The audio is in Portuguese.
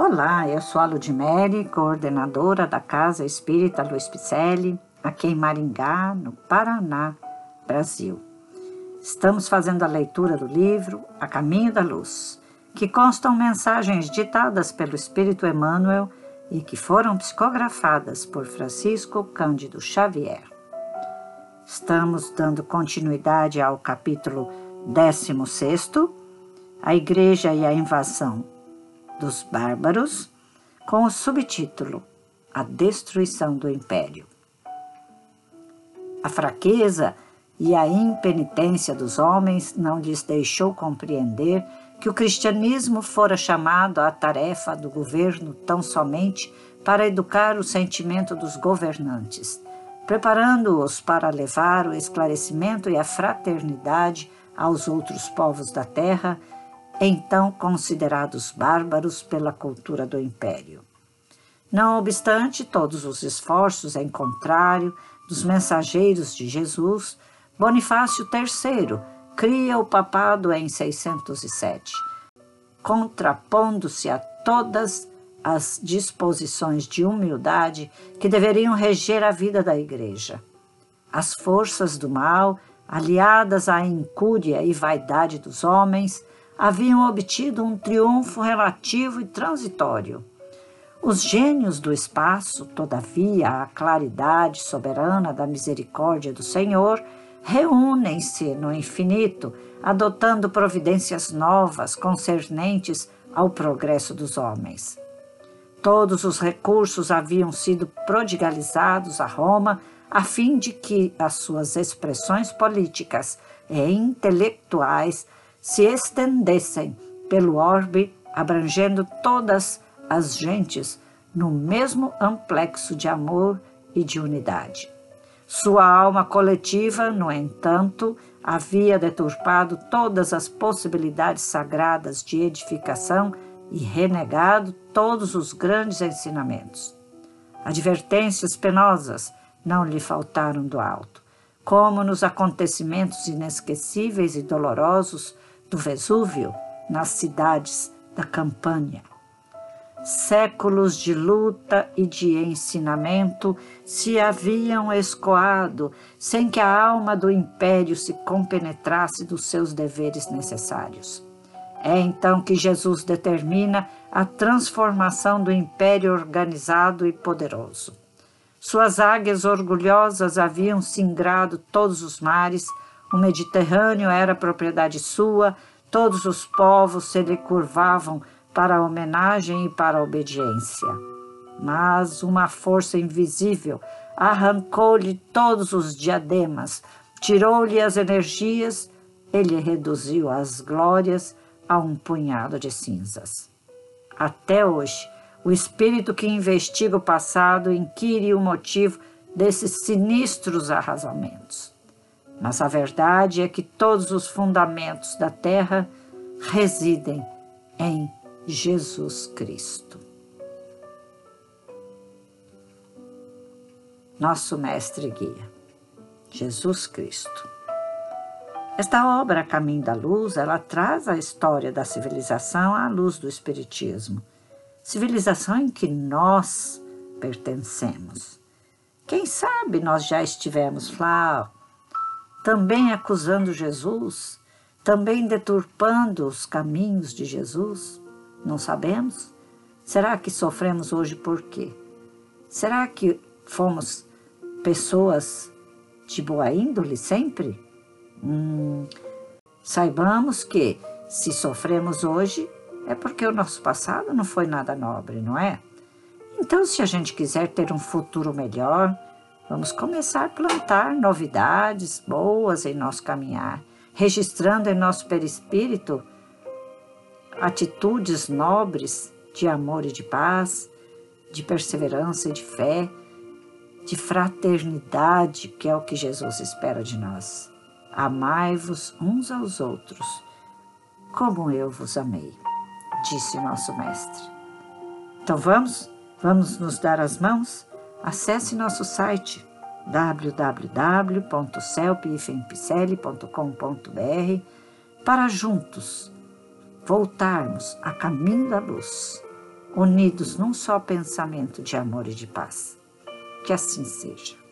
Olá, eu sou a Ludmere, coordenadora da Casa Espírita Luiz Picelli, aqui em Maringá, no Paraná, Brasil. Estamos fazendo a leitura do livro A Caminho da Luz, que constam mensagens ditadas pelo Espírito Emmanuel e que foram psicografadas por Francisco Cândido Xavier. Estamos dando continuidade ao capítulo 16, A Igreja e a Invasão dos Bárbaros, com o subtítulo A Destruição do Império. A fraqueza e a impenitência dos homens não lhes deixou compreender que o cristianismo fora chamado à tarefa do governo tão somente para educar o sentimento dos governantes, preparando-os para levar o esclarecimento e a fraternidade aos outros povos da terra então considerados bárbaros pela cultura do império. Não obstante todos os esforços em contrário dos mensageiros de Jesus, Bonifácio III cria o papado em 607, contrapondo-se a todas as disposições de humildade que deveriam reger a vida da Igreja. As forças do mal, aliadas à incúria e vaidade dos homens, haviam obtido um triunfo relativo e transitório. Os gênios do espaço, todavia, a claridade soberana da misericórdia do Senhor, reúnem-se no infinito, adotando providências novas concernentes ao progresso dos homens. Todos os recursos haviam sido prodigalizados a Roma a fim de que as suas expressões políticas e intelectuais se estendessem pelo orbe, abrangendo todas as gentes no mesmo amplexo de amor e de unidade. Sua alma coletiva, no entanto, havia deturpado todas as possibilidades sagradas de edificação e renegado todos os grandes ensinamentos. Advertências penosas não lhe faltaram do alto, como nos acontecimentos inesquecíveis e dolorosos do Vesúvio nas cidades da Campânia. Séculos de luta e de ensinamento se haviam escoado sem que a alma do império se compenetrasse dos seus deveres necessários. É então que Jesus determina a transformação do império organizado e poderoso. Suas águias orgulhosas haviam singrado todos os mares, o Mediterrâneo era propriedade sua, todos os povos se lhe curvavam para a homenagem e para a obediência. Mas uma força invisível arrancou-lhe todos os diademas, tirou-lhe as energias e lhe reduziu as glórias a um punhado de cinzas. Até hoje, o espírito que investiga o passado inquire o motivo desses sinistros arrasamentos. Mas a verdade é que todos os fundamentos da terra residem em Jesus Cristo. Nosso mestre guia, Jesus Cristo. Esta obra, Caminho da Luz, ela traz a história da civilização à luz do Espiritismo. Civilização em que nós pertencemos. Quem sabe nós já estivemos lá também acusando Jesus, também deturpando os caminhos de Jesus? Não sabemos? Será que sofremos hoje por quê? Será que fomos pessoas de boa índole sempre? Hum, saibamos que se sofremos hoje é porque o nosso passado não foi nada nobre, não é? Então, se a gente quiser ter um futuro melhor, Vamos começar a plantar novidades boas em nosso caminhar, registrando em nosso perispírito atitudes nobres de amor e de paz, de perseverança e de fé, de fraternidade, que é o que Jesus espera de nós. Amai-vos uns aos outros, como eu vos amei, disse nosso Mestre. Então vamos? Vamos nos dar as mãos? Acesse nosso site www.celpifempicele.com.br para juntos voltarmos a caminho da luz, unidos num só pensamento de amor e de paz. Que assim seja.